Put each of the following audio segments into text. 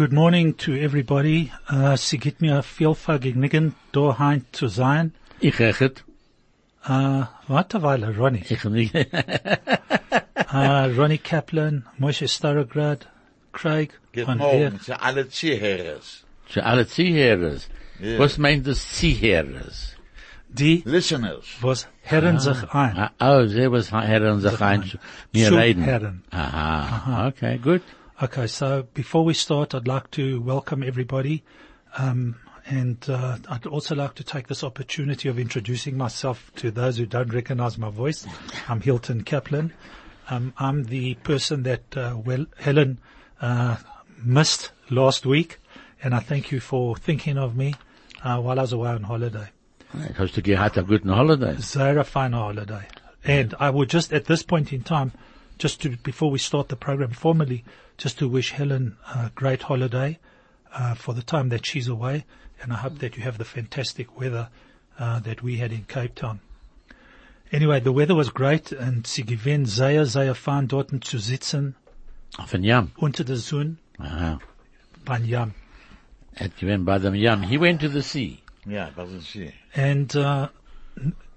good morning to everybody. Uh, sie gibt mir viel Vergnügen, daheim zu sein. Ich rechet. Uh, warte eine Weile, Ronny. Ich nicht. Uh, Ronnie Kaplan, Moshe Starograd, Craig, Guten von Morgen zu alle Zuhörers. Zu alle Ziehherres. Ja. Was meint das Ziehherres? die, Listeners. was herren sich ein. Ah, oh, sie was Herren sich ein, zu mir Zu reden. Herren. Aha. Okay, good. Okay, so before we start, I'd like to welcome everybody. Um, and uh, I'd also like to take this opportunity of introducing myself to those who don't recognize my voice. I'm Hilton Kaplan. Um, I'm the person that uh, well, Helen uh, missed last week, and I thank you for thinking of me uh, while I was away on holiday. Hast du gehabt a guten holiday? Zara fine holiday. And I would just at this point in time, just to, before we start the program formally, just to wish Helen a great holiday, uh, for the time that she's away. And I hope that you have the fantastic weather, uh, that we had in Cape Town. Anyway, the weather was great and sie gewinnt sehr, sehr fein dort zu sitzen, Auf ein Jam. unter der Sonne, Aha. beim Jam. Et gewinnt bei dem Jam. He went to the sea. Ja, was ist sie? And, uh,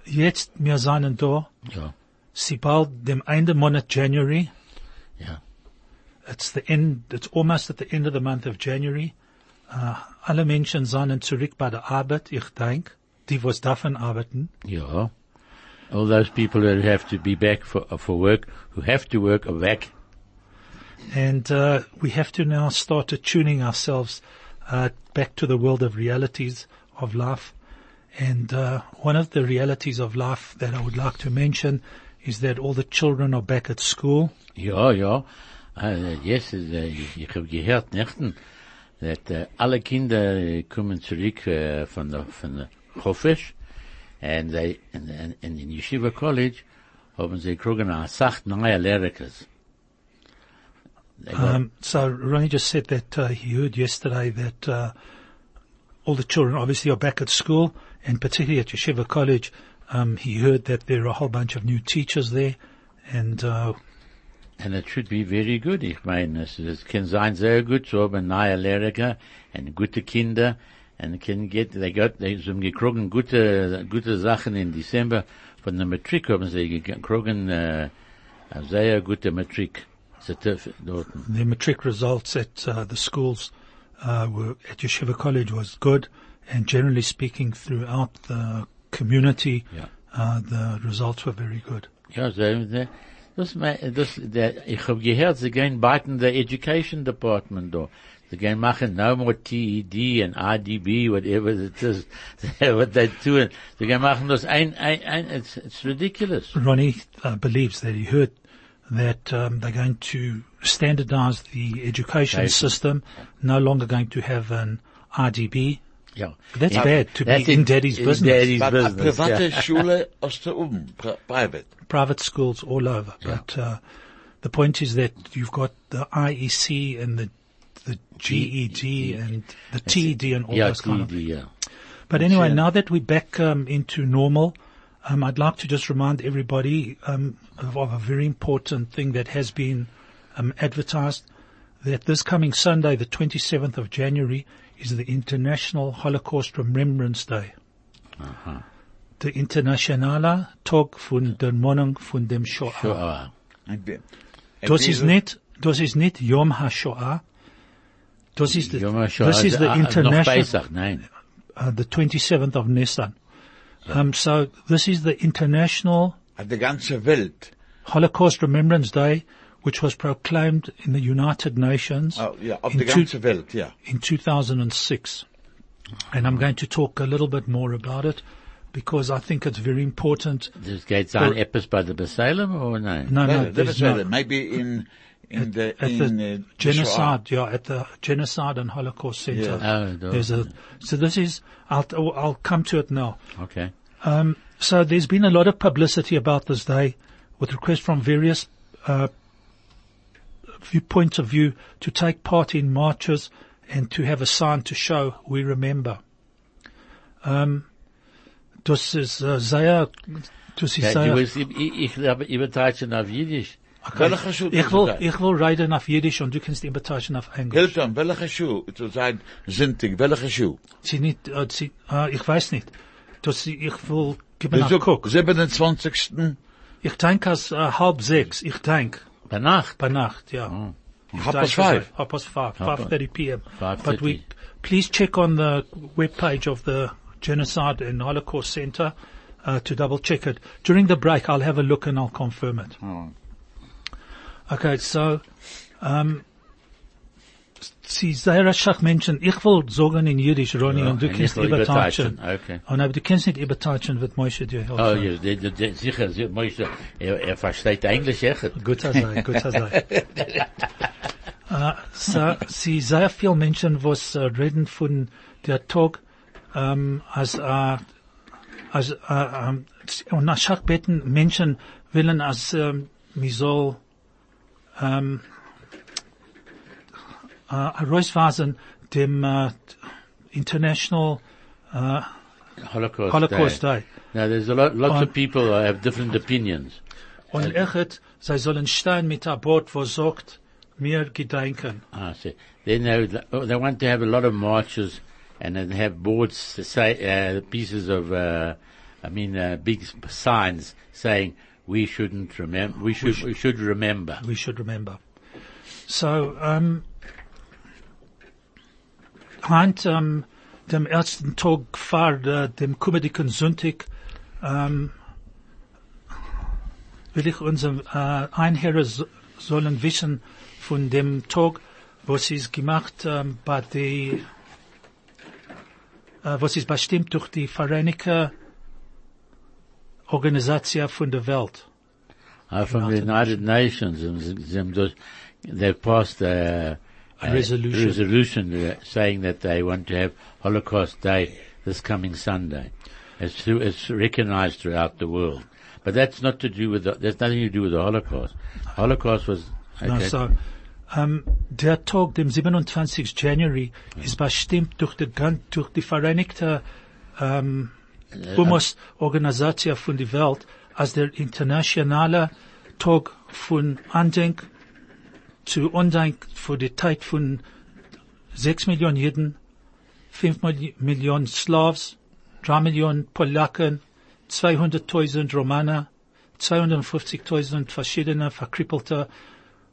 jetzt, wir seien da, Ja. sie bald dem Ende Monat January, Ja. It's the end, it's almost at the end of the month of January. Uh, alle Menschen sind zurück bei der Arbeit, ich denk. Die, was davon arbeiten. Ja. All those people that have to be back for, for work, who have to work are back. And, uh, we have to now start attuning ourselves, uh, back to the world of realities of life. And, uh, one of the realities of life that I would like to mention is that all the children are back at school. Ja, ja. Uh, yes, uh, ich, habe gehört, nächten, that uh, alle Kinder äh, kommen zurück uh, von der von der Chofesh, and they and, and, and in Yeshiva College haben sie kriegen a sacht neue got- Um, so Ronnie just said that uh, he heard yesterday that uh, all the children obviously are back at school, and particularly at Yeshiva College, um, he heard that there are a whole bunch of new teachers there, and uh, And it should be very good. Ich meine, es, es kann sein sehr gut zu haben neue Lehrer und gute Kinder and can get, they got, they haben gekriegen gute, gute Sachen in Dezember von der Matric haben sie gekriegen, äh, sehr gute Matric. Certif- the matric results at uh, the schools uh, were at Yeshiva College was good, and generally speaking, throughout the community, Ja. uh, the results were very good. Ja, so, das, mei- das, der, ich habe gehört, sie gehen baiten der Education Department da. Sie gehen machen no more TED and IEB, whatever it is, what they're doing. Sie gehen machen das ein, ein, ein, it's, it's ridiculous. Ronnie uh, believes that he heard that um, they're going to standardize the education Education. system, no longer going to have an RDB. Ja. But that's Ja, bad to that's be in daddy's in business. daddy's Aber a business, private ja. Schule aus der oben, private. Private schools all over. But uh, the point is that you've got the IEC and the the GED and the TED and all Ja, those kind of TED, ja. But anyway, Yeah. now that we're back um, into normal, um, I'd like to just remind everybody um, of, of a very important thing that has been um, advertised. That this coming Sunday, the 27th of January, is the International Holocaust Remembrance Day. The Internationale Tag von der Monung von dem Shoah. Sure, ah. Und wir- Das ist nicht, das ist nicht Yom HaShoah. Das ist the, Yom HaShoah, this is the ah, international, Pesach, nein. uh, the 27th of Nisan. Um, so this is the International Auf der ganzen Welt. Holocaust Remembrance Day, which was proclaimed in the United Nations Oh, ja, auf in, der two- ganzen Welt, ja. in 2006. And I'm going to talk a little bit more about it because I think it's very important. Das geht sein etwas bei der Besalem, oder nein? No, no, Well, that there's is no. Maybe in, in the, at in, the uh, the genocide, yeah, at the genocide and Holocaust Center. Yeah. Oh, there's a, so this is, I'll, I'll come to it now. Okay. Um, so there's been a lot of publicity about this day with requests from various uh, view, points of view to take part in marches and to have a sign to show we remember. Um, das ist äh, sehr, das ist sehr, ich, ich, ich habe übertreiben auf Jiddisch. Ich will, ich will reden auf Jiddisch und du kannst Invitation auf Englisch. Hilton, welche Schuhe zu sein Sintig? Welche Schuhe? Sie nicht, äh, sie, äh, ich weiß nicht. Das, ich will geben suchen Guck. 27. Ich denke als äh, halb sechs. Ich denke Bei Nacht. bei Nacht, ja. Ah. Ich Half past five. Half past five. Five thirty p.m. But we please check on the webpage of the Genocide and Holocaust Center uh, to double check it. During the break, I'll have a look and I'll confirm it. Okay, so um, Sie sehr schach Menschen. Ich will sagen in Jiddisch, Ronny, Ja, und du und will übertauschen. okay. Oh, nein, aber du kannst nicht übertauschen, wird Moshe dir helfen. Oh, ja, der, der, der, sicher, Moshe, er, er versteht Englisch echt. Guter sei, guter sei. uh, so, sie sehr viel Menschen, was uh, reden von der Tag, um, als, uh, als, uh, um, und nach Schachbetten Menschen willen, als, um, mir soll, um, uh, herausweisen dem, uh, International Holocaust, Holocaust Day. Day. Now, there's a lot, lots of people who have different opinions. Und echt, sie sollen stehen mit einem Boot, wo sagt, mir gedenken. Ah, then they, would- they want to have a lot of marches and then have boards to say, uh, pieces of, uh, I mean, uh, big signs saying we shouldn't remember, we should, we should remember. we should remember. So, um, Hand, um, dem ersten Tag vor äh, dem kommenden Sonntag, ähm, will ich unsere äh, Einherren so, sollen wissen von dem Tag, was ist gemacht ähm, bei äh, was ist bestimmt durch die Vereinigte Organisation von der Welt. Uh, from the United Nations, and z- them just- they've passed a, A resolution. resolution uh, saying that they want to have Holocaust Day this coming Sunday. It's, through, it's recognized throughout the world. But that's not to do with the, there's nothing to do with the Holocaust. Holocaust was, No, okay. so, ähm, der Tag, dem 27. January, ist bestimmt durch die, durch die Vereinigte ähm, Humus-Organisation von der Welt als der internationale Tag von Andenk zu Undank für die Zeit von 6 Millionen Juden, 5 Milli- Millionen Slavs, 3 Millionen Polacken, 200.000 Romaner, 250.000 verschiedene Verkrippelte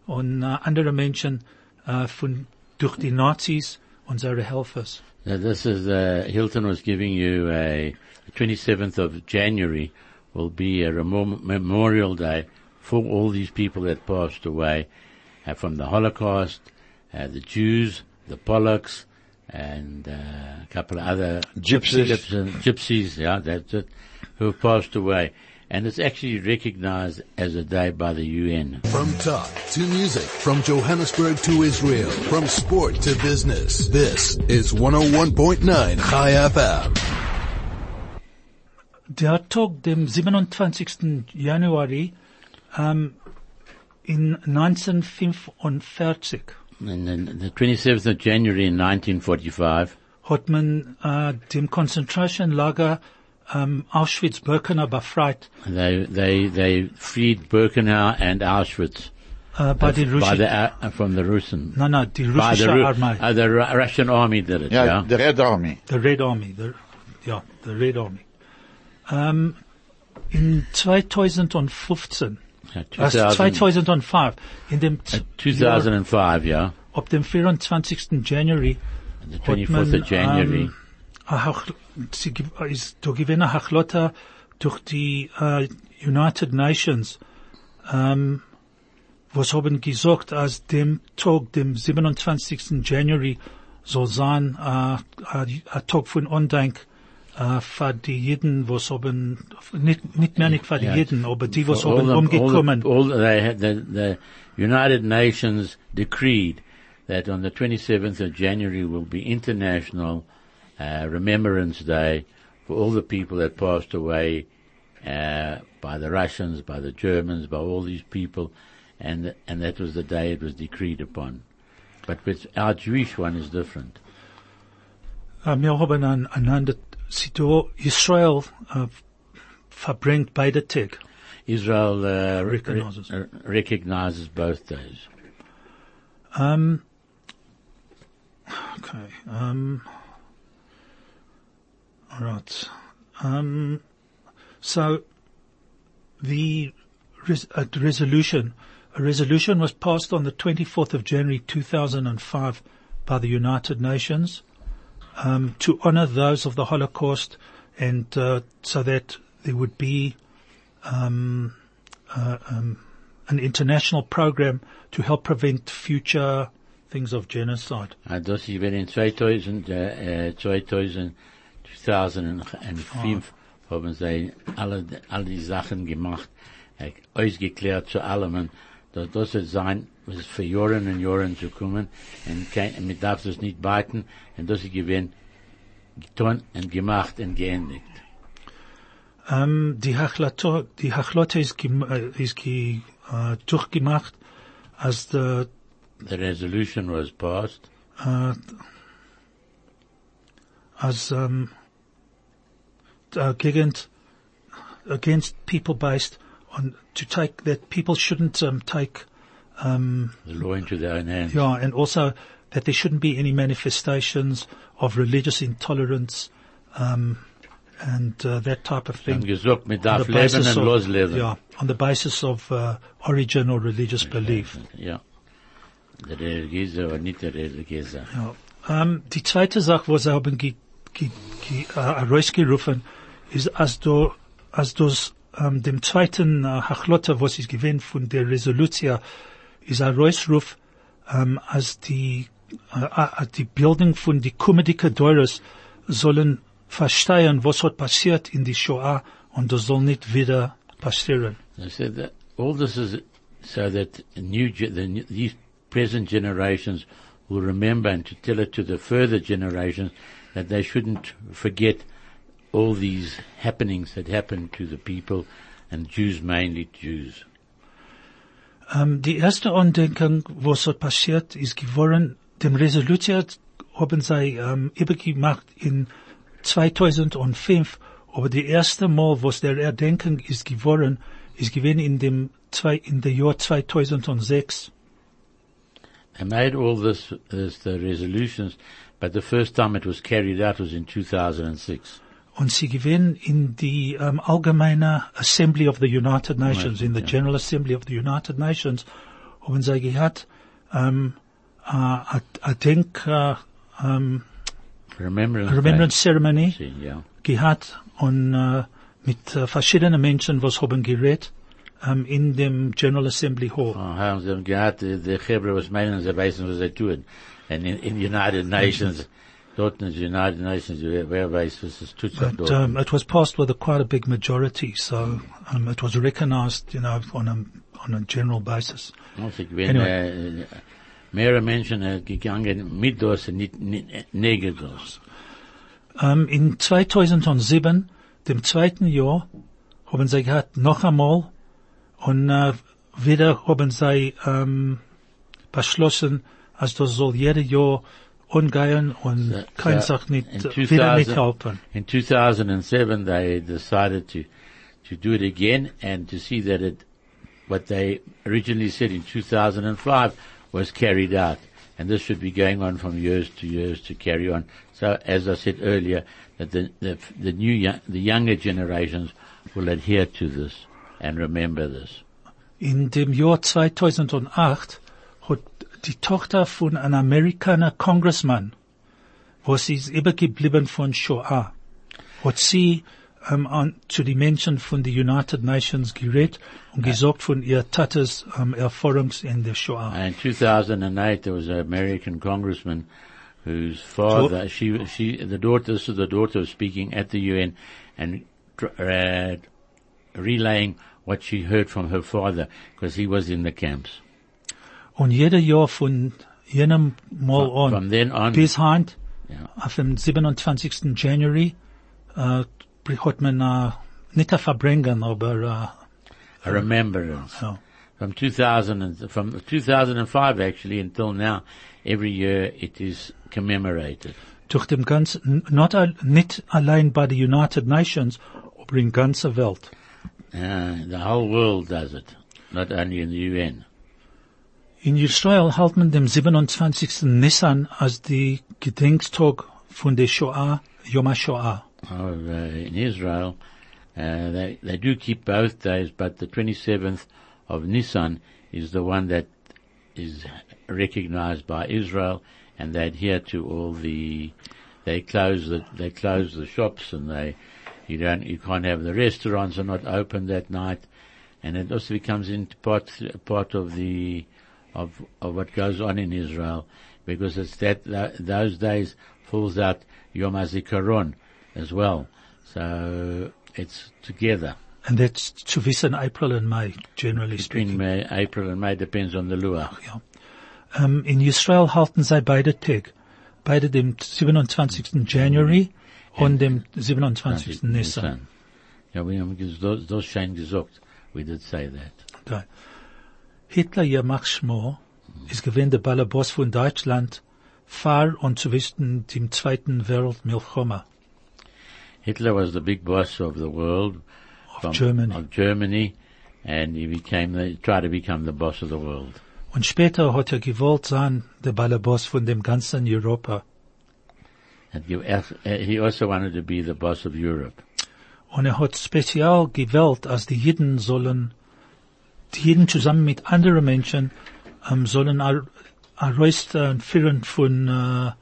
und äh, andere Menschen äh, von, durch die Nazis, unsere Helfers. Now this is, uh, Hilton was giving you a, the 27th of January will be a remor- memorial day for all these people that passed away uh, from the Holocaust, uh, the Jews, the Polacks, and uh, a couple of other Gypsies. gypsies, gypsies, yeah, that's it, who passed away. And it's actually recognized as a day by the UN. From talk to music, from Johannesburg to Israel, from sport to business. This is 101.9 Chai FM. Der Tag, dem 27. Januari ähm, um, in 1945 And then the 27th of January in 1945, hat man äh, uh, dem Konzentrationslager ähm, Auschwitz-Birkenau befreit They they they freed Birkenau and Auschwitz äh, bei den by the uh, from the Russen. Nein, nein, die By the, russische Ru- Armee. uh, the Ru- Russian army did it. Ja, Yeah. the Red Army. The Red Army, the, ja, the Red Army. Ähm, in 2015, Uh, also 2000 2005, in dem uh, Z- Jahr, 2005. Yeah. ab dem 24. January, The 24th man, of January. a Hach- sie ist da gewesen eine Hachlotte durch die äh, United Nations, ähm, was haben gesagt, als dem Tag, dem 27. January, soll sein äh, ein ein Tag von Undank äh, für die Jeden, was haben, nicht, nicht mehr nicht für die Ja, Jeden, aber die, was haben the- all the- umgekommen. all the- the, the United Nations decreed that on the 27th of January will be International uh, Remembrance Day for all the people that passed away uh, by the Russians, by the Germans, by all these people, and and that was the day it was decreed upon. But with our Jewish one is different. Wir haben ein, einander, Israel äh, verbringt beide Tag. Israel uh, Recognizes. re- recognizes both days. Um, okay. Um, right. Um, so the res- a resolution, a resolution was passed on the 24th of January 2005 by the United Nations um, to honor those of the Holocaust and uh, so that there would be um, uh, um, an international program to help prevent future things of genocide. Uh, das ist in 2000, äh, äh, 2000, 2005 haben sie alle, alle die Sachen gemacht, äh, ausgeklärt zu allem. Und das, wird sein, was für Jahren und Jahren zu kommen. Und kein, man darf das nicht beiten und das ist gewesen, getan und gemacht und geendigt. Ähm, die Hachlato, die Hachlotte ist, äh, ist ge, äh, durchgemacht, als der, The resolution was passed. Äh, als ähm, against against people based on to take that people shouldn't um, take um, the law into their own hands. yeah, and also that there shouldn't be any manifestations of religious intolerance um, and uh, that type of thing. gesagt, on the basis of- Yeah, on the basis of uh, origin or religious belief. Ja. Der religiöse oder nicht der religiöse. Ja. Ähm, die zweite Sache, was sie haben ge, ge, ge, äh, herausgerufen, ist, als du, als du ähm, dem zweiten äh, Hachlotte, was ist gewinnt von der Resolution, ist ein Reusruf, ähm, als die, äh, äh, die Bildung von die kommendike Deures sollen verstehen, was hat passiert in die Shoah und das soll nicht wieder passieren. I that all this is so that new, the, these present generations will remember and to tell it to the further generations that they shouldn't forget all these happenings that happened to the people and Jews mainly Jews. Ähm, die erste Andenken, was dort passiert, ist geworden, dem Resolution haben sie ähm, übergemacht in 2005, aber die erste Mal, was der Erdenken ist geworden, ist gewesen in dem zwei, in der Jahr 2006. They made all this, this the resolutions, but the first time it was carried out was in 2006. Und sie gewinnen in die ähm, um, allgemeine Assembly of the United Nations, in the. General Assembly of the United Nations, haben sie gehabt, ähm, um, äh, uh, a, a Denk, äh, uh, ähm, um, Remembrance, Remembrance Ceremony Day. Yeah. gehabt und äh, mit uh, äh, verschiedenen Menschen, was haben geredet, ähm, in dem General Assembly Hall. Oh, haben sie gehabt, die Hebrew was meinen, sie wissen, was sie tun. And in, in United Nations, dort in the United Nations, wer, weiß, was es tut. But um, it was passed with a quite a big majority, so um, it was recognized, you know, on a on a general basis. Also, wenn, äh, mehrere Menschen gegangen mit das und nicht, nicht, neben das. In 2007, dem zweiten Jahr, haben sie gehabt noch einmal und äh, wieder haben sie ähm, beschlossen, als das soll jedes Jahr umgehen und So- kein so nicht, in äh, wieder nicht helfen. In 2007, they decided to, to do it again and to see that it, what they originally said in 2005 was carried out. And this should be going on from years to years to carry on. So, as I said earlier, that the, the, the new, young, the younger generations will adhere to this and remember this. In dem Jahr 2008 hat die Tochter von einem Amerikaner Congressman, was ist übergeblieben von Shoah, hat sie ähm, an, zu den Menschen von den United Nations geredet und gesagt von ihr Tates ähm, Erfahrungs in der Shoah. In 2008, there was an American congressman whose father, she, she, the daughter, so the daughter speaking at the UN and uh, relaying what she heard from her father because he was in the camps. Und jeder Jahr von jenem Mal From, an from then on, bis heint, ja, auf dem 27. January, äh, hat man äh, nicht Verbringen, aber a remembrance. äh, ja. From 2000, and, from 2005 actually until now, every year it is commemorated. durch dem ganzen, not, al- nicht allein bei den United Nations, aber in ganzer Welt. Uh, the whole world does it, not only in the UN. In Israel hält man dem 27. Nissan als die Gedenktag von der Shoah, Yom HaShoah. Oh, uh, in Israel, uh, they they do keep both days, but the 27th of Nissan is the one that is recognized by Israel, and they adhere to all the. They close the they close the shops, and they you don't you can't have the restaurants are not open that night, and it also becomes into part part of the of of what goes on in Israel because it's that, that those days falls out Yom HaZikaron as well, so it's together. And that's to wissen April and May, generally Between speaking. May, April and May depends on the luach. Oh, ja. Ähm, um, in Israel halten sie beide Tag. Beide dem 27. January und dem 27. Nissan. Ja, wir haben das, das schön gesagt. We did say that. Okay. Hitler, ihr macht Schmor, ist gewesen der Ballerboss von Deutschland, fahr und zu wissen dem Zweiten Weltmilchoma. Hitler was the big boss of the world. Of Germany. Of Germany. And he became the, tried to become the boss of the world. Und später hat er gewollt sein, der Ballerboss von dem ganzen Europa. And he he also wanted to be the boss of Europe. Und er hat speziell gewählt, als die Jiden sollen, die Jiden zusammen mit anderen Menschen, ähm, sollen ar- führen von, äh,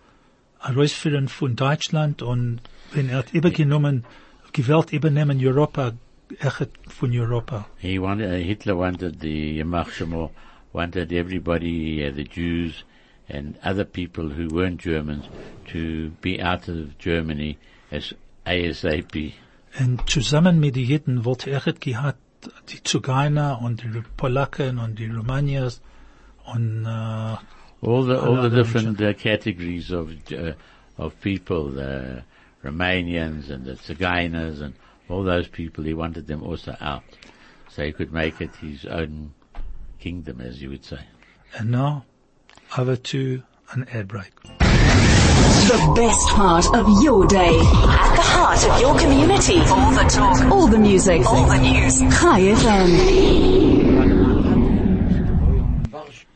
führen von Deutschland und wenn er übergenommen, gewählt übernehmen Europa, echt von Europa. He wanted, uh, Hitler wanted the Yamach Shemor, wanted everybody, uh, the Jews and other people who weren't Germans to be out of Germany as ASAP. Und zusammen mit den Jiden wollte er gehabt, die Zugainer und die Polaken und die Romaniers und, äh, All the, all the different uh, categories of, uh, of people, the Romanians and the Tsigainers and all those people, he wanted them also out. So he could make it his own kingdom, as you would say. and now over to an air break. The best part of your day. At the heart of your community. All the talk. All the music. All the news. Chai FM.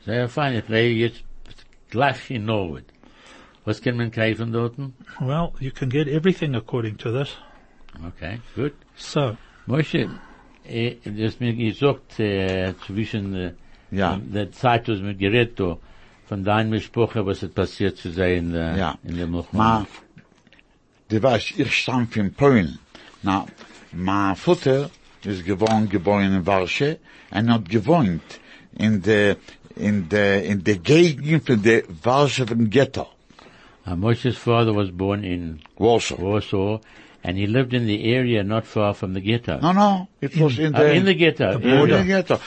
Sehr fein, ich lege jetzt gleich in Norwood. Was kann man kaufen dort? Well, you can get everything according to this. Okay, good. So, Moshe, eh, du hast mir gesagt, zwischen eh, eh, Ja. der Zeit, was mir geredet hat, von deinem Sprache, was ist passiert zu sein in der, Ja. in der Ma, Milchmann. du weißt, ich stamm in Polen. Na, mein Vater ist gewohnt, geboren in Warsche, und hat gewohnt in der, in der, in der Gegend von der Warschauer Ghetto, Uh, Moshe's father was born in Warsaw. Warsaw, and he lived in the area not far from the ghetto. No, no, it was in Uh, the, in the ghetto. in the ghetto.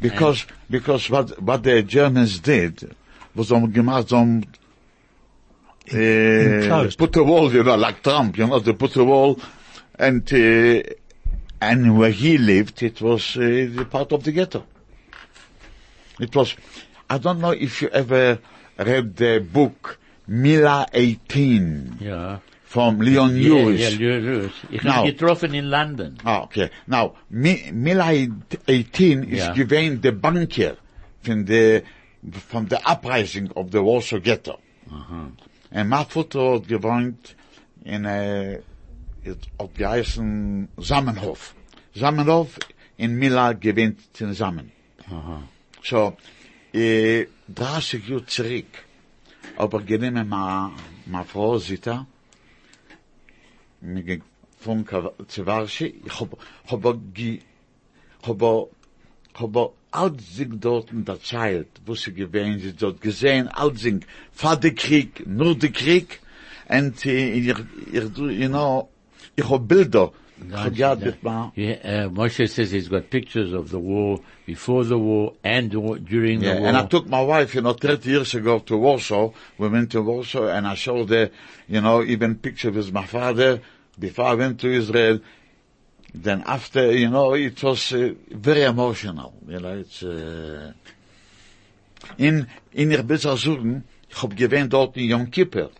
Because, because what, what the Germans did was on gemacht, um, uh, put a wall, you know, like Trump, you know, they put a wall, and, uh, and where he lived, it was uh, the part of the ghetto. It was, I don't know if you ever read the book Mila 18 Ja. From Leon Ja, Lewis. ja, Lewis. Ich Now- habe getroffen in London. Ah, okay. Now, Mi Mila 18 is gewähnt der Bankier von der, from the uprising of the Warsaw Ghetto. Und mein Vater hat gewohnt in, äh, it hat geheißen Samenhof. Samenhof in Mila gewähnt in Samen. So, äh, 30 Jahre zurück, aber genommen ma, ma Frau mir gefunden zu Warsche, ich hab, hab, ge, hab, hab Altsing dort in der Zeit, wo sie gewesen sind, dort gesehen, Altsing, vor der Krieg, nur der Krieg, und, ich, ich, you know, ich hab Bilder, ich hab ja, mit ma, Yeah, uh, Moshe says he's got pictures of the war, before the war, and du- during Yeah, the war. and I took my wife, you know, 30 years ago to Warsaw. We went to Warsaw and I showed her, you know, even picture with my father before I went to Israel. Then after, you know, it was uh, very emotional. You know, it's, uh, in, in ich will sagen, ich hab gewähnt dort in Yom Kippur.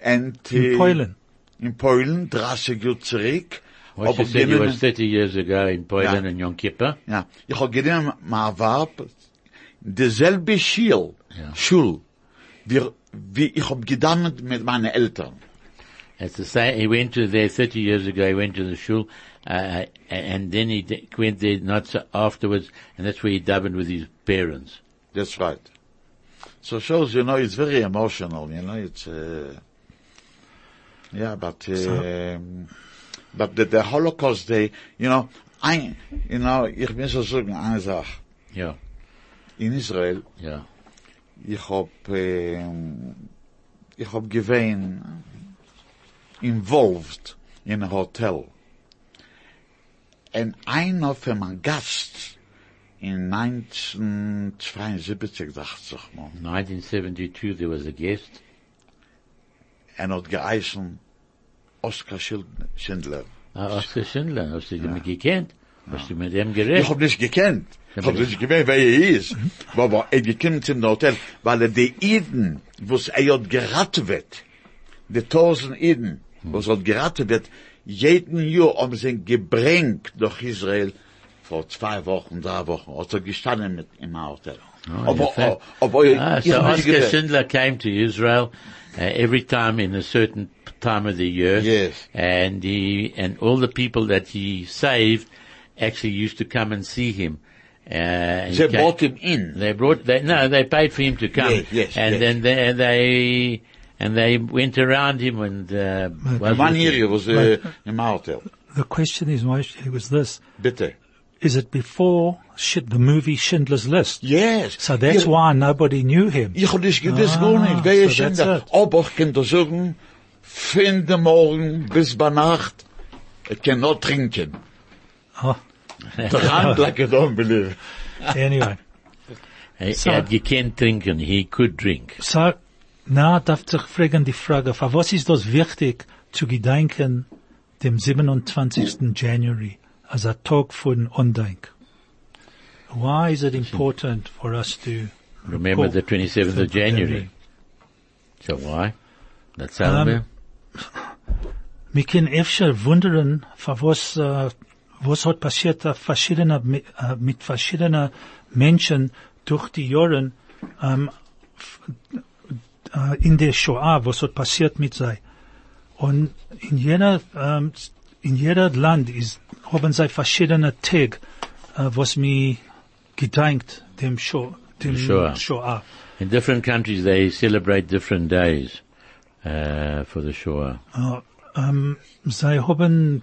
And, in äh, Polen. in Polen, 30 Jahre zurück, What you Aber said you genommen- was 30 years ago in Poland Ja. and Yom Kippur. Ja, ich hab genommen, ma warb, derselbe Schil, Ja. Schul, wie, wie ich hab gedammt mit meinen Eltern. It's the same. He went to there 30 years ago. He went to the shul, uh, and then he went there not so afterwards, and that's where he davened with his parents. That's right. So shows, you know, it's very emotional, you know, it's, uh, yeah, but, um, but the, the Holocaust Day, you know, ein, you know, ich muss so sagen, eine Sache. Yeah, In Israel, yeah. ich hab, ähm, ich hab gewesen involved in a hotel. Und einer von meinem Gast in 1972, dachte ich mal, 1972, there was a guest. er hat geheißen Oskar Schindler. Uh, Oscar Schindler. Hast du den gekannt? Hast du mit ihm Ich geredet? hab nicht gekannt. Ich hab nicht gewusst, wer er ist. Aber er gekommen zum Hotel, weil er die Iden, was er hat gerattet wird, die tausend Iden, was hat gerattet wird, jeden Jahr haben sie gebringt durch Israel vor zwei Wochen, drei Wochen, hat er gestanden mit im Hotel. Oh, aber, fact- aber, Ah, so hab nicht Oscar. Schindler came to Israel uh, every time in a certain time of the year. Yes. And he, and all the people that he saved actually used to come and see him. Uh, They brought him in. They brought, they, no, they paid for him to come. Yes, yes, and yes. then they, they, and they went around him and, uh, One with year him. he was uh, im Hotel. The question is, Moshe, it was this. Bitte. Is it before shit, the movie Schindler's List? Yes. So that's Ja, why nobody knew him. Ich hab nicht gewusst, Ah, gar nicht, wer so ist schon that's da. it. Aber ich kann dir sagen, von dem Morgen bis bei Nacht, ich kann noch trinken. Ah. Oh, Drunk like you don't believe. anyway. He So- er had gekannt trinken. He could drink. So, na, darf sich fragen die Frage, für was ist das wichtig zu gedenken dem 27. January als ein Tag von Undenk? Why is it important for us to Remember the 27th of January. So why? That's how Um, Wir können öfter wundern, was, äh, was hat passiert auf verschiedene, äh, mit verschiedenen Menschen durch die Jahre, ähm, f- äh, in der Shoah, was hat passiert mit sei. Und in jeder, ähm, in jeder Land ist, haben sie verschiedene Tage, äh, uh, was mir gedenkt, dem Shoah, dem Shoah. Shoah. in different countries they celebrate different days, uh, for the Shoah. Uh, ähm, um, sie haben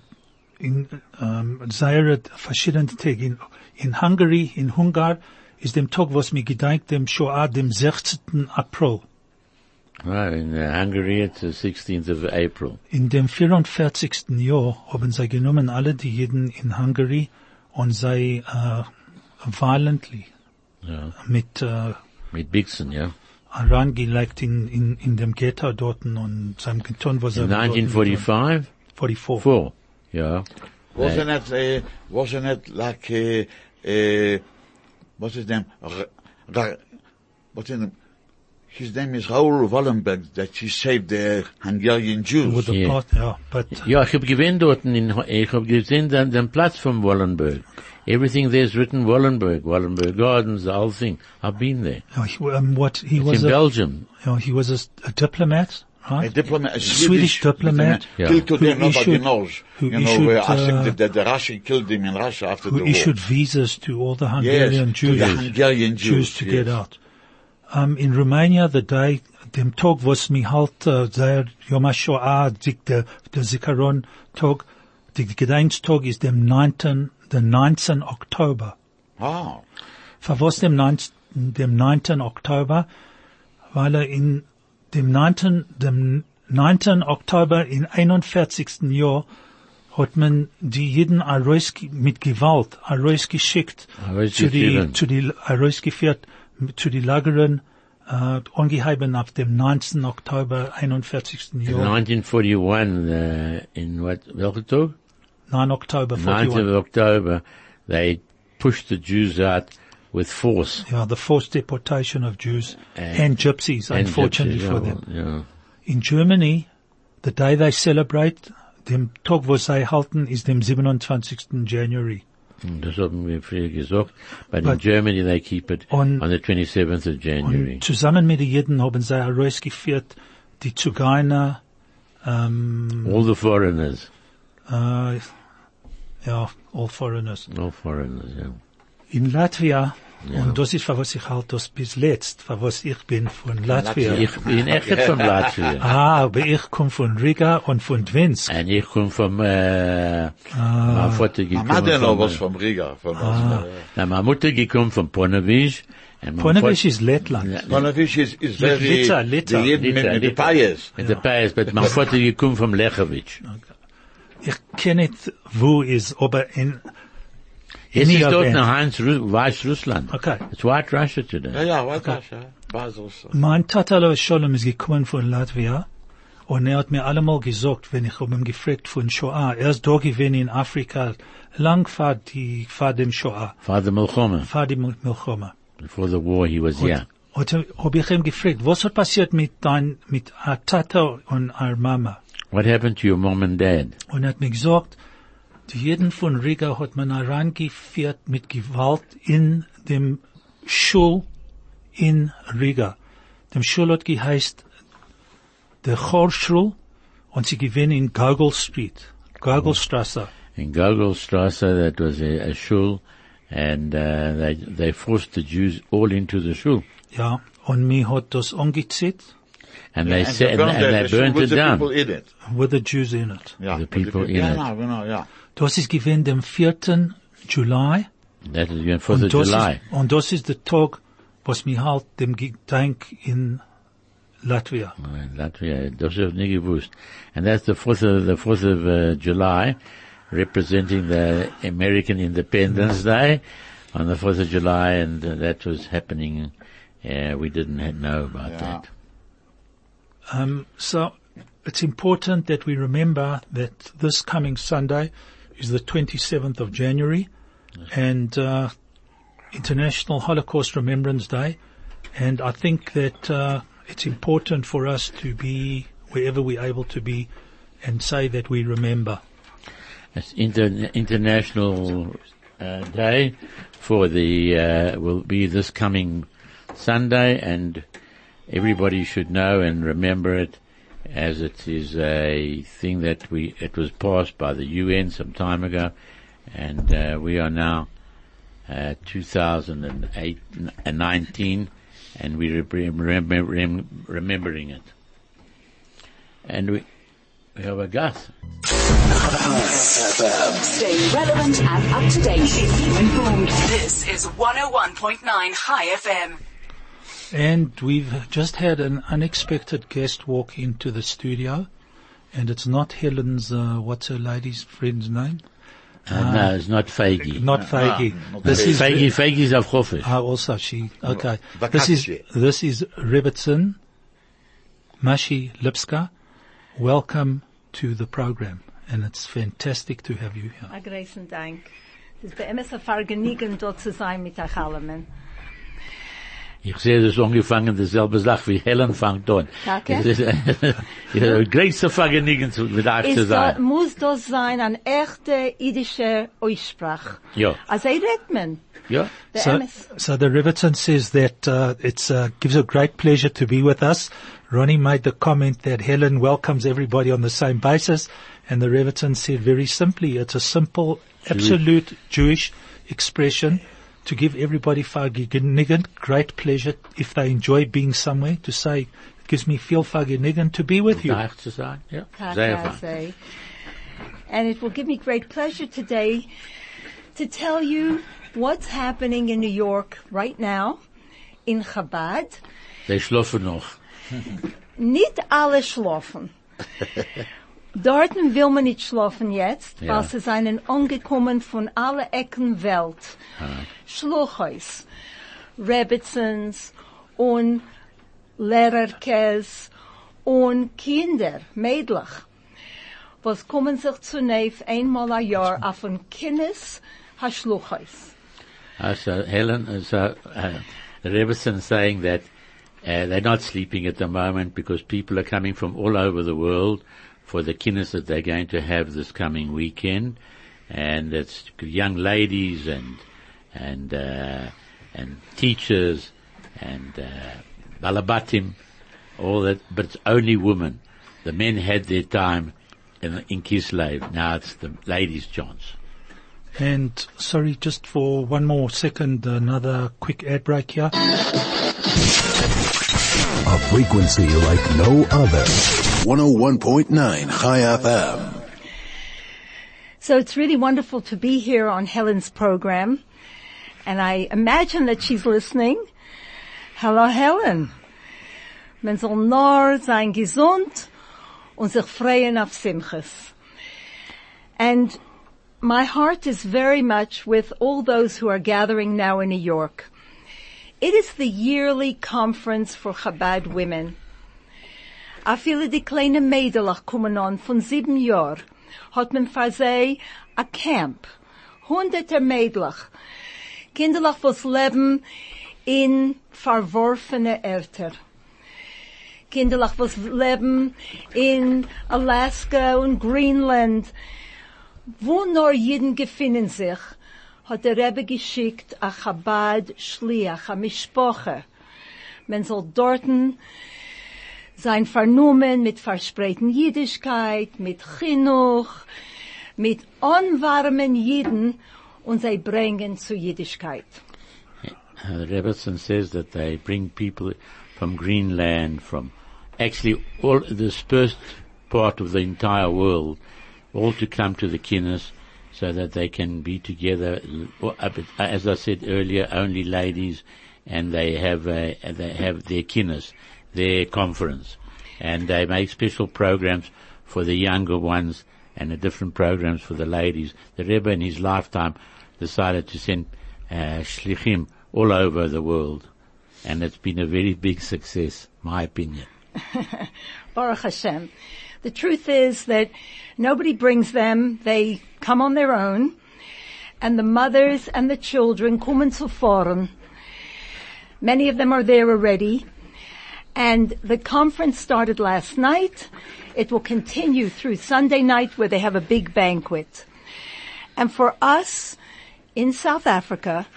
in um, ähm, sehr verschiedene Tage. In, in Hungary, in Ungarn, ist dem Tag, was mir gedenkt, dem Shoah, dem 16. April. Right, in uh, Hungary it's the 16th of April. In dem 44. Jahr haben sie genommen alle die Jeden in Hungary und sie äh, violently Yeah. mit äh, Mit Bixen, yeah. reingelegt in, in, in dem Ghetto dort und haben getan, was In sie 1945? 44. Four. Yeah. Wasn't it, uh, wasn't it like, uh, uh, what's his name? What's his name? His name is Raoul Wallenberg, that he saved the Hungarian Jews. With the Yeah. plot, ja, but Ja, ich hab gewinnt dort in, ich hab gesehen den, den Platz von Wallenberg. Everything there's written Wallenberg, Wallenberg Gardens, the whole thing. I've been there. ja, he, um, what he It's was in a, Belgium. Yeah, he was a, a diplomat, A right? diplomat, a Swedish diplomat Yeah. Killed today, who nobody issued- knows. who you know, issued, where I uh, think that the, the Russian killed him in Russia after who issued visas to all the Hungarian Yes, to Jews, the Hungarian Jews, to yes. get out. Um, in Romania, the day, dem Tag, was mi halt, uh, der Yom HaShoah, der, der Zikaron Tag, der Gedenktag ist dem 9. der 19. Oktober. Ah, Für was dem 9. dem 9. Oktober? Weil er in dem 9. dem 9. Oktober in 41. Jahr hat man die jeden Aroiski mit Gewalt Aroiski zu die, zu die Aroisgeführt zu die Lageren äh, angeheben auf dem 19. Oktober 41. Jahr, 1941, uh, in what, welke Tag? 9 Oktober 9th 41. of October, they pushed the Jews out with force. Yeah, the forced deportation of Jews And- and, gypsies, And unfortunately gypsies, for yeah, them. Yeah. In Germany, the day they celebrate dem Tag, wo sie halten, ist dem 27. January. Mm, das haben wir früher gesagt. But, in Germany they keep it On- on the 27th of January. Zusammen mit den Jeden haben sie herausgeführt, die Zugeiner, ähm, All the foreigners. äh, ja, all foreigners. All foreigners, yeah. In Latvia, Ja. und das ist, was ich halt das bis letzt, für was ich bin von Latvia. Ich bin echt von Latvia. Ah, aber ich komme von Riga und von Dvinsk. Und ich komme vom, äh, mein Vater gekommen Mama von, was äh, vom Riga, von was. na, meine Mutter gekommen von Ponevezh Vater- ist Lettland. Ja, Ponevezh is, is very, die jeden mit, den. Payes. Mit der Pais, but mein Vater gekommen vom Lechowitsch. Ich kenne nicht, wo ist, aber in, Jetzt any ist dort event. noch Heinz Ru Weißrussland. Okay. It's White Russia today. Ja, ja, was das, ja. Basel. so. Mein Tatalo Sholem ist gekommen von Latvia und er hat mir allemal gesagt, wenn ich um ihn gefragt von Shoah, er ist da gewesen in Afrika, lang vor die, vor dem Shoah, Father Milchoma. vor dem Milchoma. Before the war, he was here. Und hab ich ihn gefragt, was hat passiert mit dein, mit Tata und a Mama? What happened to your mom and dad? Und er hat mir gesagt, die jeden von Riga hat man herangeführt mit Gewalt in dem Schul in Riga. Dem Schul hat geheißt der Chorschul und sie gewinnen in Gogol Street, Gogolstrasse. In Gogolstrasse, that was a, a shul, and uh, they they forced the Jews all into the Schul. Ja, und mir hat das angezieht and they And set and, burned and they it, so burnt with it the down. people in it. with the Jews in it. Ja, The with people in ja, it. Ja, genau, ja. Das ist gewesen dem 4. Juli. That is the Fourth of das July. Ist, und das ist der Tag, was mir halt dem Gedenk in Latvia. Uh, Latvia, das habe ich nie gewusst. And that's the fourth of the fourth of uh, July, representing the American Independence Day on the fourth of July, and uh, that was happening. Uh, we didn't know about Yeah. that. Um, so it's important that we remember that this coming Sunday is the 27th of January and uh, International Holocaust Remembrance Day. And I think that uh, it's important for us to be wherever we're able to be and say that we remember. It's inter- international uh, day for the uh, will be this coming Sunday, and everybody should know and remember it, as it is a thing that we it was passed by the UN some time ago, and uh, we are now uh, 2008 and 19, and we re- remember, rem- remembering it, and we we have a gas. Stay relevant and up to date. Keep you informed. This is 101.9 Chai FM. And we've just had an unexpected guest walk into the studio and it's not Helen's, uh, what's her lady's friend's name? Uh, no, it's not Feige. Not Feige. not this is Feige, Feige is auf Chofisch. Ah, also she, okay. This is, Vakatje. this is Rebbitzin, Mashi Lipska. Welcome to the program. And it's fantastic to have you here. A großen Dank. Es ist bei MS ein Vergnügen, dort zu sein mit euch allen. Ich sehe, das ist angefangen, dieselbe Sache wie Helen fängt an. Danke. Es ist, es ist ein größter Vergnügen, zu- mit euch zu Ist da, sein. muss das sein eine echte idische Aussprache. Ja. Also er redet man. Ja. Der So, MS. so the Rebbitzin says that uh, it's uh, gives a great pleasure to be with us. Ronnie made the comment that Helen welcomes everybody on the same basis, and the Rebbitzin said very simply, it's a simple, absolute Jewish expression to give everybody vergnügend, great pleasure if they enjoy being somewhere, to say, it gives me feel vergnügend to be with you. And it will give me great pleasure today to tell you what's happening in New York right now in Chabad. They schlafen noch. Nicht alle schlafen. Dort will man nicht schlafen jetzt, Ja. weil sie seien angekommen von alle Ecken Welt. Schluchheus, Rebbitzens und Lehrerkes und Kinder, Mädlich, was kommen sich zunächst einmal ein Jahr auf ein Kindes Haschluchheus. Also Helen, uh, so uh, Rebbitzin saying that uh, they're not sleeping at the moment because people are coming from all over the world, for the kinnis that they're going to have this coming weekend, and it's young ladies and and uh, and teachers and uh, balabatim, all that, but it's only women. The men had their time in, in Kislev. Now it's the ladies' chance. And sorry, just for one more second, another quick ad break here. A frequency like no other. 101.9 Chai FM. So it's really wonderful to be here on Helen's program. And I imagine that she's listening. Hello Helen. Men soll nur sein gesund und sich freuen auf Simchas. And my heart is very much with all those who are gathering now in New York. It is the yearly conference for Chabad women. A viele die kleine Mädelach kommen an von sieben Jahr, hat man für sie a camp. Hunderte Mädelach. Kinderlach was leben in verworfene Erter. Kinderlach was leben in Alaska und Greenland. Wo nur jeden gefinden sich, hat der Rebbe geschickt a Chabad Schliach, a Mishpoche. Man soll dorten sein vernommen mit verspreiten Jiddischkeit, mit Chinuch, mit unwarmen Jiden und sie bringen zu Jiddischkeit. Uh, the says that they bring people from Greenland, from actually all the dispersed part of the entire world, all to come to the Kinus so that they can be together. As I said earlier, only ladies, and they have uh, they have their Kinus, their conference, and they make special programs for the younger ones and the different programs for the ladies. The Rebbe in his lifetime decided to send uh, shlichim all over the world, and it's been a very big success, my opinion. Baruch Hashem. The truth is that nobody brings them. They come on their own. And the mothers and the children kommen zu forum. Many of them are there already. And the conference started last night. It will continue through Sunday night where they have a big banquet. And for us in South Africa,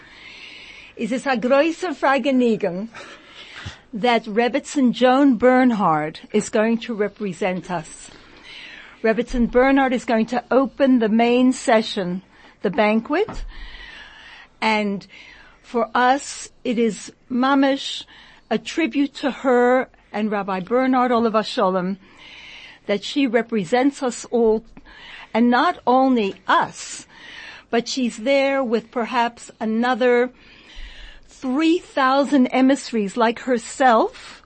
is es a größer Vergnügen that Rebbitzin Joan Bernhard is going to represent us. Rebbitzin Bernhard is going to open the main session, the banquet, and for us it is mamish, a tribute to her and Rabbi Bernard Oliver Sholem that she represents us all, and not only us, but she's there with perhaps another 3,000 emissaries like herself.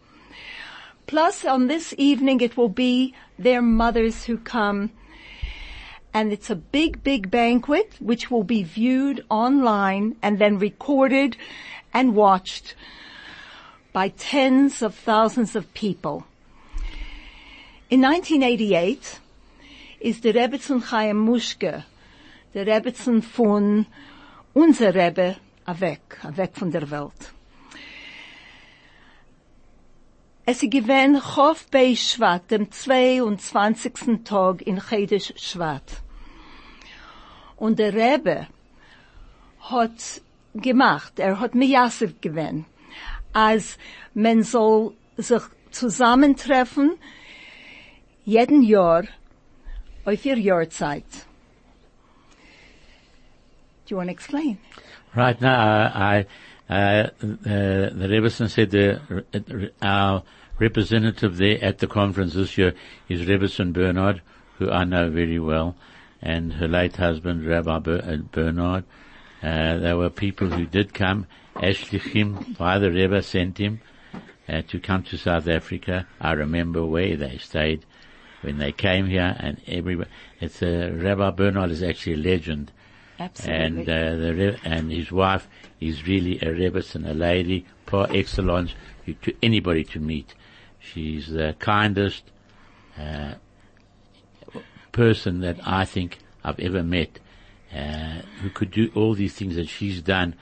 Plus on this evening it will be their mothers who come. And it's a big, big banquet which will be viewed online and then recorded and watched by tens of thousands of people. In 1988 is the Rebbetzin Chaim Mushke, the Rebbetzin von unser Rebbe, weg, weg von der Welt. Es ist gewesen Chof bei Schwat, dem 22. Tag in Chedesh Schwat. Und der Rebbe hat gemacht, er hat mir Yasser gewesen, als man soll sich zusammentreffen, jeden Jahr, auf ihr Jahrzeit. Do you want to explain? Right now, I, uh, uh, the Rebbitzin said the, our representative there at the conference this year is Rebbitzin Bernard, who I know very well, and her late husband, Rabbi uh, Bernard. Uh, there were people who did come. Ashlichim, why the Rebbe sent him uh, to come to South Africa. I remember where they stayed when they came here, and everybody. It's uh, Rabbi Bernard is actually a legend Absolutely. and uh, the and his wife is really a Rebbe and a lady par excellence to anybody to meet. She's the kindest uh, person that I think I've ever met, uh, who could do all these things that she's done,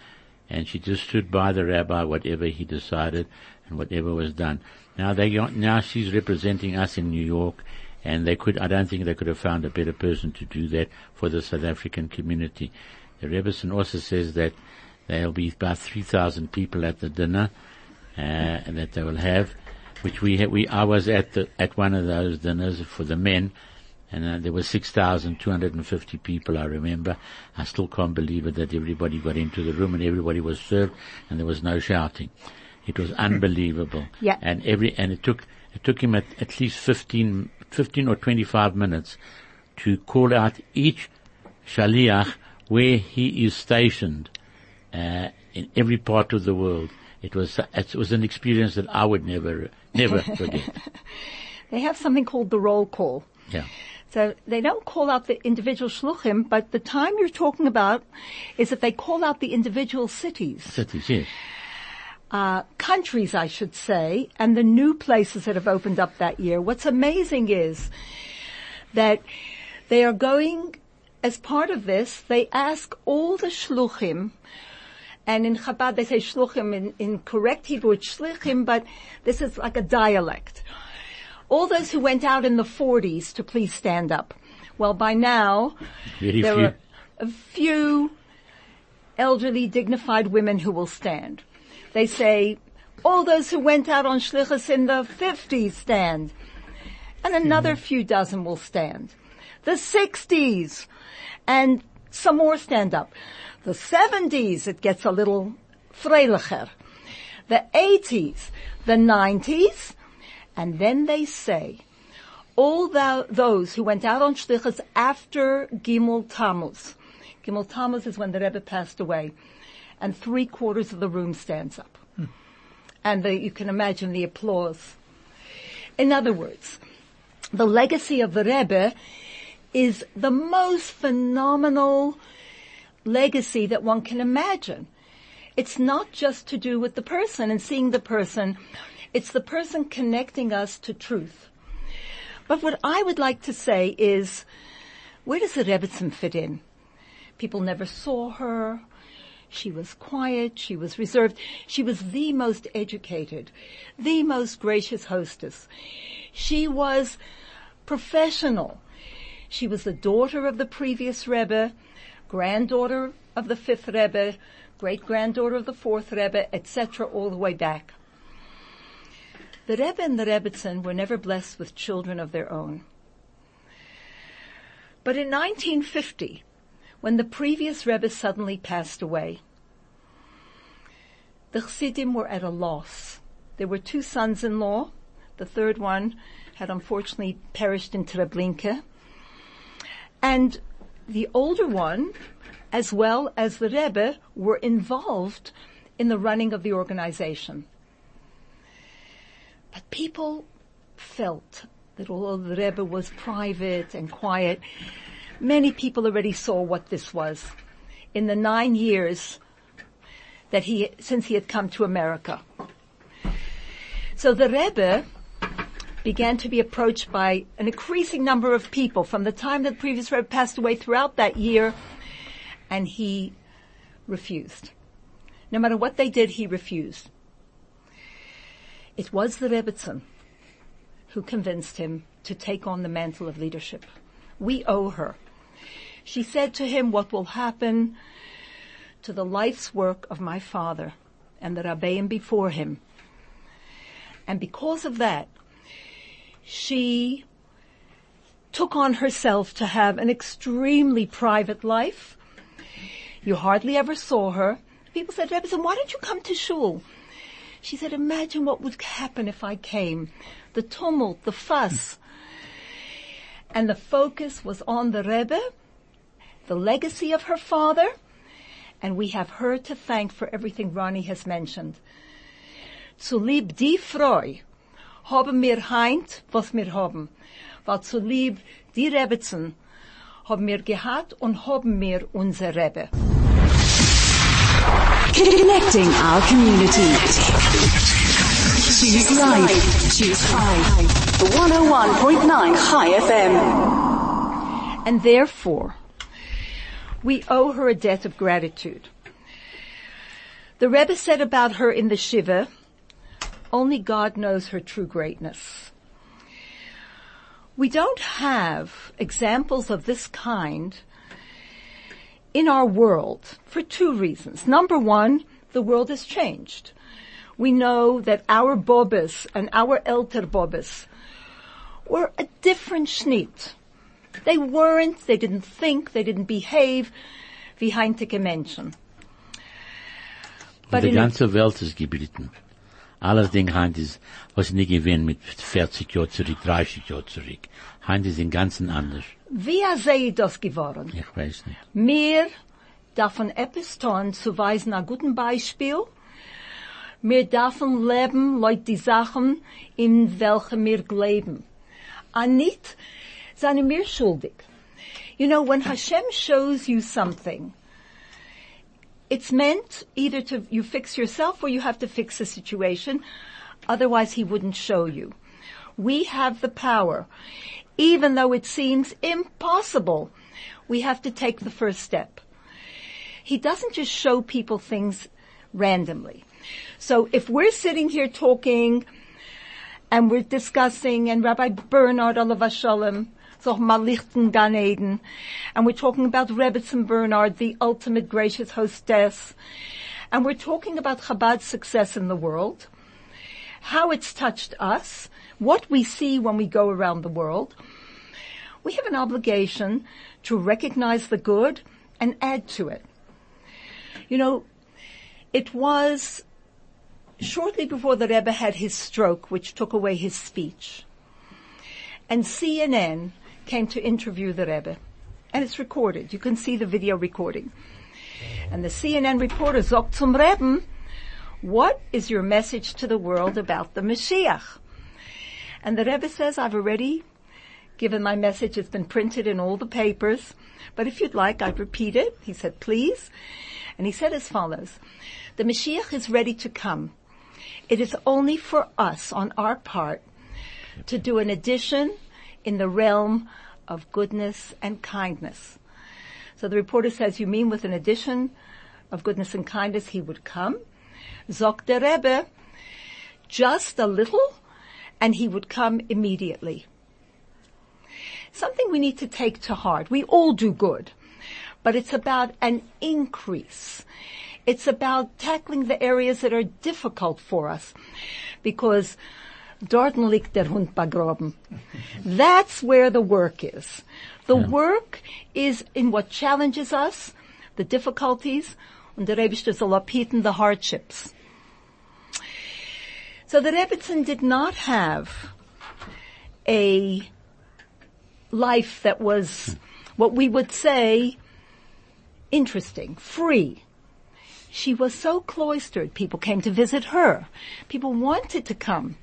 and she just stood by the rabbi, whatever he decided and whatever was done. Now they now she's representing us in New York, and they could, I don't think they could have found a better person to do that for the South African community. The Rebbitzin also says that there'll be about 3,000 people at the dinner, uh, that they will have, which we, we, I was at the, at one of those dinners for the men, and uh, there were 6,250 people, I remember. I still can't believe it that everybody got into the room and everybody was served and there was no shouting. It was unbelievable. Yeah. And every, and it took, it took him at, at least 15, 15 or 25 minutes to call out each shaliach where he is stationed, uh, in every part of the world. It was, it was an experience that I would never, never forget. They have something called the roll call. Yeah. So they don't call out the individual shluchim, but the time you're talking about is that they call out the individual cities, Cities, yes. uh, countries, I should say, and the new places that have opened up that year. What's amazing is that they are going, as part of this, they ask all the shluchim, and in Chabad they say shluchim in, in correct Hebrew it's shlichim, but this is like a dialect. All those who went out in the 40s to please stand up. Well, by now, Very there few. are a few elderly, dignified women who will stand. They say, all those who went out on shlichus in the 50s stand. And another mm-hmm. few dozen will stand. The 60s. And some more stand up. The 70s, it gets a little freilicher. The 80s, the 90s, and then they say, all thou, those who went out on shlichus after Gimel Tammuz. Gimel Tammuz is when the Rebbe passed away, and three quarters of the room stands up. Hmm. And the, you can imagine the applause. In other words, the legacy of the Rebbe is the most phenomenal legacy that one can imagine. It's not just to do with the person and seeing the person. It's the person connecting us to truth. But what I would like to say is, where does the Rebbitzin fit in? People never saw her. She was quiet. She was reserved. She was the most educated, the most gracious hostess. She was professional. She was the daughter of the previous Rebbe, granddaughter of the fifth Rebbe, great granddaughter of the fourth Rebbe, etc., all the way back. The Rebbe and the Rebbitzin were never blessed with children of their own. But in 1950, when the previous Rebbe suddenly passed away, the Chassidim were at a loss. There were two sons-in-law. The third one had unfortunately perished in Treblinka. And the older one, as well as the Rebbe, were involved in the running of the organization. But people felt that although the Rebbe was private and quiet, many people already saw what this was in the nine years that he, since he had come to America. So the Rebbe began to be approached by an increasing number of people from the time that the previous Rebbe passed away throughout that year, and he refused. No matter what they did, he refused. It was the Rebbitzin who convinced him to take on the mantle of leadership. We owe her. She said to him, what will happen to the life's work of my father and the Rabbeim before him. And because of that, she took on herself to have an extremely private life. You hardly ever saw her. People said, Rebbe, why don't you come to shul? She said, imagine what would happen if I came. The tumult, the fuss. And the focus was on the Rebbe, the legacy of her father, and we have her to thank for everything Ronnie has mentioned. Zu lieb die Freu haben wir heint, was wir haben. Weil zu lieb die Rebbetzen haben wir gehabt und haben wir unser Rebbe. Connecting our community. Choose life. Choose oh high. 101.9 Chai FM. And therefore, we owe her a debt of gratitude. The Rebbe said about her in the Shiva, only God knows her true greatness. We don't have examples of this kind in our world for two reasons. Number one, the world has changed. We know that our Bobbes and our Elter Bobbes were a different Schnitt. They weren't, they didn't think, they didn't behave wie heintige Menschen. But Die a- ganze Welt ist geblieben. Alles Ding Hand ist, was nie gewesen mit 40 Jahren zurück, 30 Jahren zurück. Hand ist im Ganzen anders. Wie sei das geworden? Ich weiß nicht. Mir davon etwas tun, zu weisen ein guten Beispiel. Mir davon leben, Leute, die Sachen, in welchen wir leben. Und nicht, seien mir schuldig. You know, when Hashem shows you something, it's meant either to, you fix yourself or you have to fix the situation. Otherwise he wouldn't show you. We have the power. Even though it seems impossible, we have to take the first step. He doesn't just show people things randomly. So if we're sitting here talking and we're discussing and Rabbi Bernard Olav Shalom, Gan Eden, and we're talking about Rebbetzin Bernard, the ultimate gracious hostess, and we're talking about Chabad's success in the world, how it's touched us, what we see when we go around the world, we have an obligation to recognize the good and add to it. You know, it was shortly before the Rebbe had his stroke, which took away his speech. And CNN came to interview the Rebbe. And it's recorded. You can see the video recording. And the CNN reporter, Zok zum Rebbe, what is your message to the world about the Mashiach? And the Rebbe says, I've already given my message. It's been printed in all the papers. But if you'd like, I'd repeat it. He said, please. And he said as follows, the Mashiach is ready to come. It is only for us on our part to do an addition in the realm of goodness and kindness. So the reporter says, you mean with an addition of goodness and kindness he would come? Zok der Rebbe, just a little and he would come immediately. Something we need to take to heart. We all do good, but it's about an increase. It's about tackling the areas that are difficult for us because Dorten liegt der Hund begraben. That's where the work is. The work is in what challenges us, the difficulties, and the Rebbe abheten the hardships. So the Rebbitzin did not have a life that was what we would say interesting, free. She was so cloistered. People came to visit her. People wanted to come.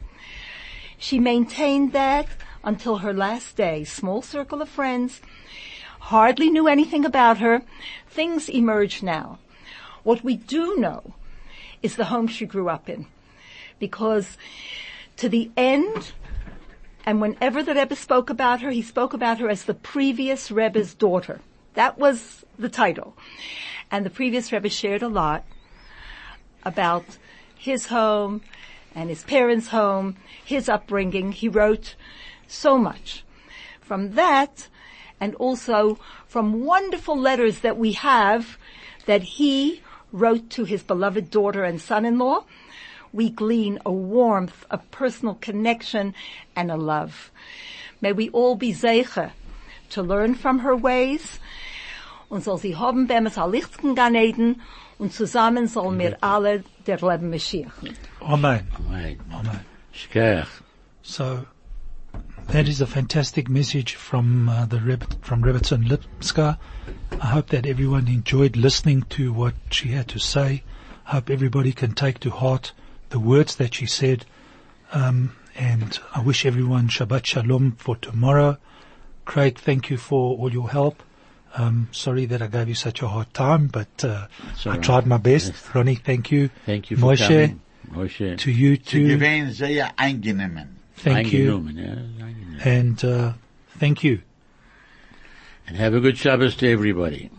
She maintained that until her last day. Small circle of friends. Hardly knew anything about her. Things emerge now. What we do know is the home she grew up in. Because to the end, and whenever the Rebbe spoke about her, he spoke about her as the previous Rebbe's daughter. That was the title. And the previous Rebbe shared a lot about his home and his parents' home, his upbringing. He wrote so much. From that, and also from wonderful letters that we have that he wrote to his beloved daughter and son-in-law, we glean a warmth, a personal connection, and a love. May we all be zeiche to learn from her ways und soll sie haben beim es lichten Ganeden und zusammen sollen wir alle der Leben Mashiach. Amen. Right. Amen. Shkach. So that is a fantastic message from uh, the Rebbe, from Rebbetzin Lipskar. I hope that everyone enjoyed listening to what she had to say. I hope everybody can take to heart the words that she said. Um, and I wish everyone Shabbat Shalom for tomorrow. Craig, thank you for all your help. Um, sorry that I gave you such a hard time, but uh, I right. tried my best. Yes. Ronnie, thank you. Thank you for Moshe, coming. Moshe. to you too. gewähnen sehr eingenommen. Thank you. Eingenommen, ja, eingenommen. And uh, thank you. And have a good Shabbos to everybody.